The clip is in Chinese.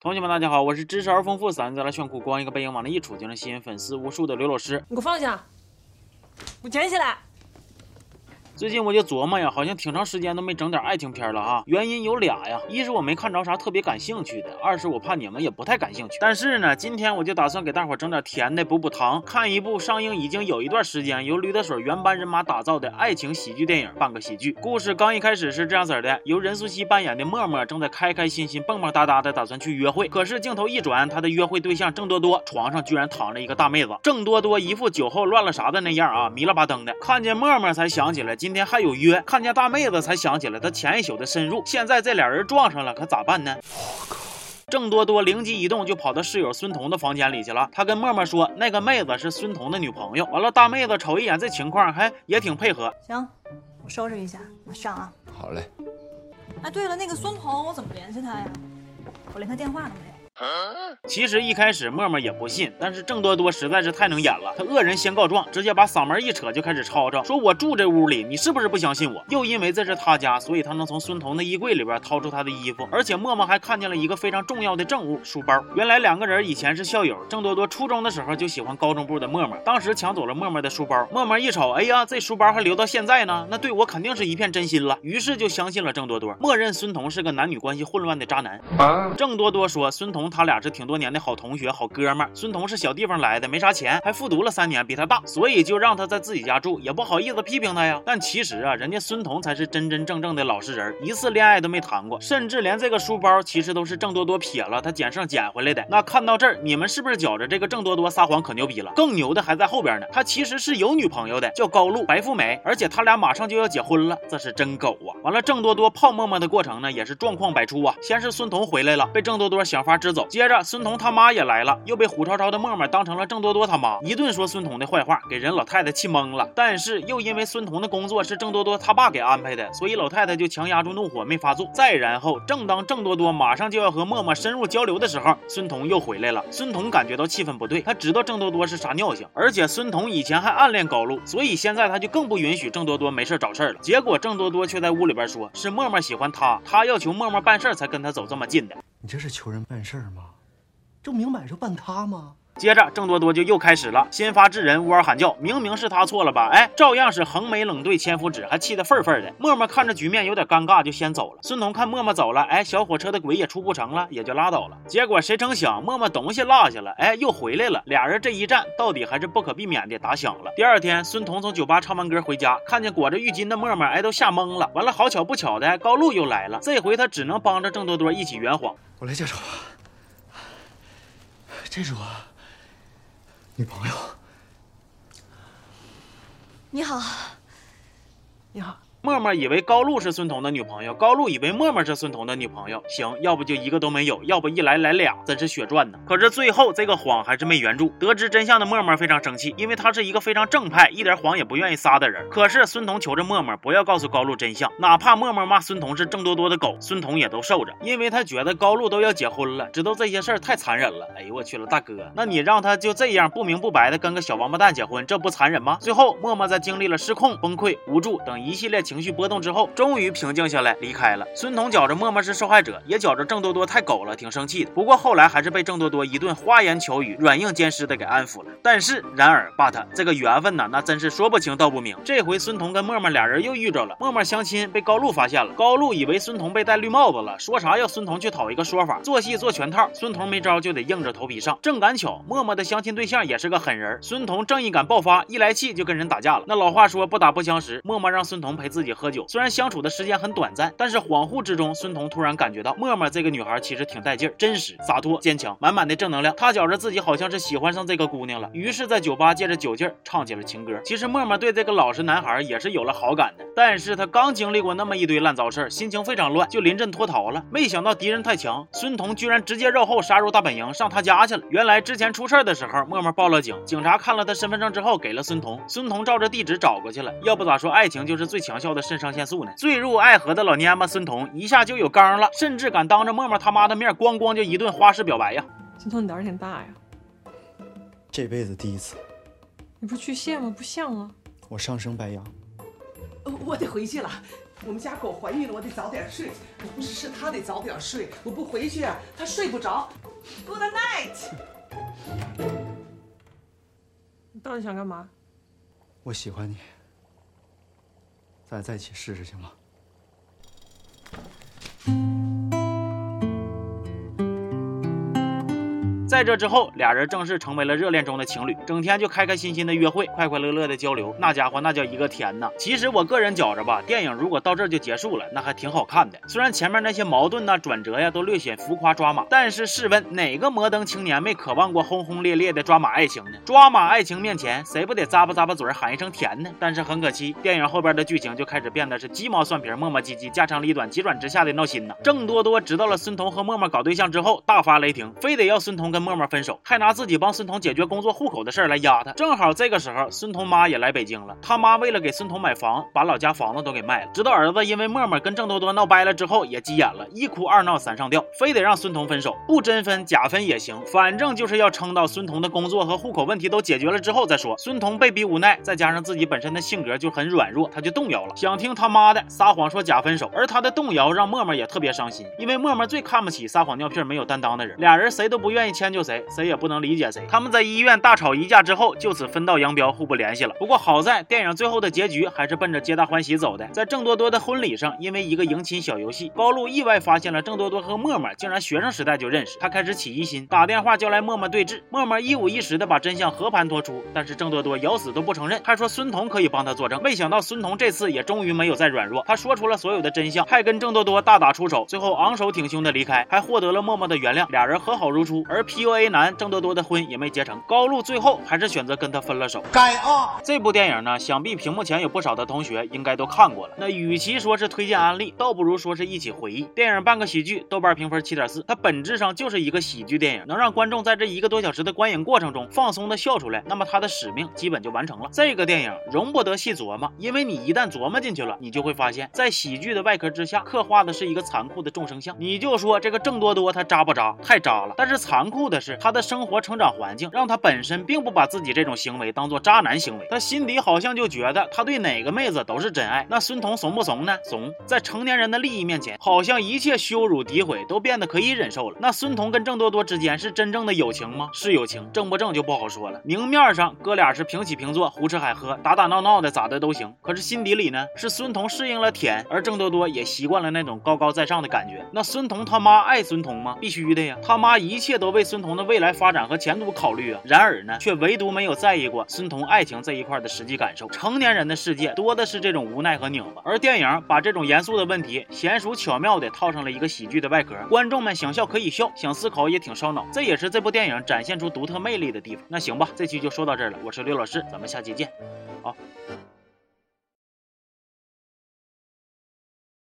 同学们，大家好，我是知识而丰富、三字来炫酷、光一个背影往那一杵就能吸引粉丝无数的刘老师。你给我放下，给我捡起来。最近我就琢磨呀，好像挺长时间都没整点爱情片了哈。原因有俩呀，一是我没看着啥特别感兴趣的，二是我怕你们也不太感兴趣。但是呢，今天我就打算给大伙整点甜的补补糖，看一部上映已经有一段时间，由驴得水原班人马打造的爱情喜剧电影《半个喜剧》。故事刚一开始是这样子的：由任素汐扮演的默默正在开开心心、蹦蹦哒哒的打算去约会，可是镜头一转，她的约会对象郑多多床上居然躺着一个大妹子。郑多多一副酒后乱了啥的那样啊，迷了吧登的。看见默默才想起来今天还有约。看见大妹子才想起来他前一宿的深入，现在这俩人撞上了，可咋办呢？郑多多灵机一动，就跑到室友孙彤的房间里去了。他跟默默说，那个妹子是孙彤的女朋友。完了，大妹子瞅一眼这情况，还也挺配合。行，我收拾一下，马上啊。好嘞。哎，对了，那个孙彤，我怎么联系他呀？我连他电话都没有。其实一开始默默也不信，但是郑多多实在是太能演了，他恶人先告状，直接把嗓门一扯就开始吵吵，说我住这屋里，你是不是不相信我？又因为这是他家，所以他能从孙彤的衣柜里边掏出他的衣服，而且默默还看见了一个非常重要的证物——书包。原来两个人以前是校友，郑多多初中的时候就喜欢高中部的默默，当时抢走了默默的书包，默默一瞅，哎呀，这书包还留到现在呢，那对我肯定是一片真心了，于是就相信了郑多多，默认孙彤是个男女关系混乱的渣男。郑多多说，孙彤他俩是挺多年。的好同学、好哥们儿，孙彤是小地方来的，没啥钱，还复读了三年，比他大，所以就让他在自己家住，也不好意思批评他呀。但其实啊，人家孙彤才是真真正正的老实人，一次恋爱都没谈过，甚至连这个书包其实都是郑多多撇了，他捡剩捡回来的。那看到这儿，你们是不是觉着这个郑多多撒谎可牛逼了？更牛的还在后边呢，他其实是有女朋友的，叫高露，白富美，而且他俩马上就要结婚了，这是真狗啊！完了，郑多多泡沫沫的过程呢，也是状况百出啊。先是孙彤回来了，被郑多多想法支走，接着孙彤他妈也来了。又被虎超超的沫沫当成了郑多多他妈，一顿说孙彤的坏话，给人老太太气懵了。但是又因为孙彤的工作是郑多多他爸给安排的，所以老太太就强压住怒火没发作。再然后，正当郑多多马上就要和沫沫深入交流的时候，孙彤又回来了。孙彤感觉到气氛不对，他知道郑多多是啥尿性，而且孙彤以前还暗恋高露，所以现在他就更不允许郑多多没事找事儿了。结果郑多多却在屋里边说，是沫沫喜欢他，他要求沫沫办事才跟他走这么近的。你这是求人办事吗？这明摆着办他吗？接着，郑多多就又开始了，先发制人，呜嗷喊叫，明明是他错了吧？哎，照样是横眉冷对千夫指，还气得愤愤的。默默看着局面有点尴尬，就先走了。孙彤看默默走了，哎，小火车的鬼也出不成了，也就拉倒了。结果谁成想，默默东西落下了，哎，又回来了。俩人这一战，到底还是不可避免的打响了。第二天，孙彤从酒吧唱完歌回家，看见裹着浴巾的默默，哎，都吓懵了。完了，好巧不巧的，高露又来了，这回他只能帮着郑多多一起圆谎。我来介绍。这是我女朋友。你好，你好。默默以为高露是孙彤的女朋友，高露以为默默是孙彤的女朋友。行，要不就一个都没有，要不一来来俩，真是血赚呢。可是最后这个谎还是没圆住。得知真相的默默非常生气，因为他是一个非常正派、一点谎也不愿意撒的人。可是孙彤求着默默不要告诉高露真相，哪怕默默骂孙彤是郑多多的狗，孙彤也都受着，因为他觉得高露都要结婚了，知道这些事儿太残忍了。哎呦我去了，大哥，那你让他就这样不明不白的跟个小王八蛋结婚，这不残忍吗？最后默默在经历了失控、崩溃、无助等一系列情绪波动之后。终于平静下来，离开了。孙彤觉着默默是受害者，也觉着郑多多太狗了，挺生气的。不过后来还是被郑多多一顿花言巧语、软硬兼施的给安抚了。但是然而，but 这个缘分呢，那真是说不清道不明。这回孙彤跟默默俩人又遇着了。默默相亲被高露发现了，高露以为孙彤被戴绿帽子了，说啥要孙彤去讨一个说法，做戏做全套。孙彤没招就得硬着头皮上。正赶巧，默默的相亲对象也是个狠人，孙彤正义感爆发，一来气就跟人打架了。那老话说不打不相识，默默让孙彤陪自自己喝酒，虽然。相处的时间很短暂，但是恍惚之中，孙彤突然感觉到默默这个女孩其实挺带劲儿，真实、洒脱、坚强，满满的正能量。他觉着自己好像是喜欢上这个姑娘了，于是，在酒吧借着酒劲儿唱起了情歌。其实默默对这个老实男孩也是有了好感的，但是他刚经历过那么一堆烂糟事儿，心情非常乱，就临阵脱逃了。没想到敌人太强，孙彤居然直接绕后杀入大本营，上他家去了。原来之前出事的时候，默默报了警，警察看了他身份证之后，给了孙彤，孙彤照着地址找过去了。要不咋说爱情就是最强效的肾上腺素呢？坠入爱河的老蔫巴孙彤一下就有刚了，甚至敢当着默默他妈的面咣咣就一顿花式表白呀！孙彤，你胆儿挺大呀！这辈子第一次。你不是巨蟹吗？不像啊！我上升白羊。我得回去了，我们家狗怀孕了，我得早点睡。我不是是它得早点睡，我不回去啊，它睡不着。Good night。你到底想干嘛？我喜欢你，咱俩在一起试试行吗？在这之后，俩人正式成为了热恋中的情侣，整天就开开心心的约会，快快乐乐的交流，那家伙那叫一个甜呐！其实我个人觉着吧，电影如果到这就结束了，那还挺好看的。虽然前面那些矛盾呐、转折呀都略显浮夸抓马，但是试问哪个摩登青年没渴望过轰轰烈烈的抓马爱情呢？抓马爱情面前，谁不得咂巴咂巴嘴喊一声甜呢？但是很可惜，电影后边的剧情就开始变得是鸡毛蒜皮、磨磨唧唧、家长里短、急转直下的闹心呐。郑多多知道了孙彤和默默搞对象之后，大发雷霆，非得要孙彤跟默默分手，还拿自己帮孙彤解决工作户口的事儿来压他。正好这个时候，孙彤妈也来北京了，他妈为了给孙彤买房，把老家房子都给卖了。直到儿子因为默默跟郑多多闹掰了之后，也急眼了，一哭二闹三上吊，非得让孙彤分手，不真分假分也行，反正就是要撑到孙彤的工作和户口问题都解决了之后再说。孙彤被逼无奈，再加上自己本身的性格就很软弱，他就动摇了，想听他妈的，撒谎说假分手。而他的动摇让默默也特别伤心，因为默默最看不起撒谎尿片没有担当的人，俩人谁都不愿意签迁就谁，谁也不能理解谁。他们在医院大吵一架之后，就此分道扬镳，互不联系了。不过好在电影最后的结局还是奔着皆大欢喜走的。在郑多多的婚礼上，因为一个迎亲小游戏，高露意外发现了郑多多和默默竟然学生时代就认识。他开始起疑心，打电话叫来默默对质。默默一五一十的把真相和盘托出，但是郑多多咬死都不承认，还说孙彤可以帮他作证。没想到孙彤这次也终于没有再软弱，他说出了所有的真相，还跟郑多多大打出手，最后昂首挺胸的离开，还获得了默默的原谅，俩人和好如初。而 PUA 男郑多多的婚也没结成，高露最后还是选择跟他分了手。该啊！这部电影呢，想必屏幕前有不少的同学应该都看过了。那与其说是推荐安利，倒不如说是一起回忆。电影半个喜剧，豆瓣评分七点四，它本质上就是一个喜剧电影，能让观众在这一个多小时的观影过程中放松的笑出来，那么它的使命基本就完成了。这个电影容不得细琢磨，因为你一旦琢磨进去了，你就会发现，在喜剧的外壳之下，刻画的是一个残酷的众生相。你就说这个郑多多他渣不渣？太渣了。但是残酷的是，他的生活成长环境让他本身并不把自己这种行为当做渣男行为，他心底好像就觉得他对哪个妹子都是真爱。那孙彤怂不怂呢？怂。在成年人的利益面前，好像一切羞辱诋毁都变得可以忍受了。那孙彤跟郑多多之间是真正的友情吗？是友情，正不正就不好说了。明面上哥俩是平起平坐，胡吃海喝，打打闹闹的，咋的都行。可是心底里呢，是孙彤适应了甜，而郑多多也习惯了那种高高在上的感觉。那孙彤他妈爱孙彤吗？必须的呀，他妈一切都为孙孙彤的未来发展和前途考虑啊。然而呢，却唯独没有在意过孙彤爱情这一块的实际感受。成年人的世界多的是这种无奈和拧巴，而电影把这种严肃的问题娴熟巧妙的套上了一个喜剧的外壳，观众们想笑可以笑，想思考也挺烧脑。这也是这部电影展现出独特魅力的地方。那行吧，这期就说到这儿了，我是刘老师，咱们下期见，好。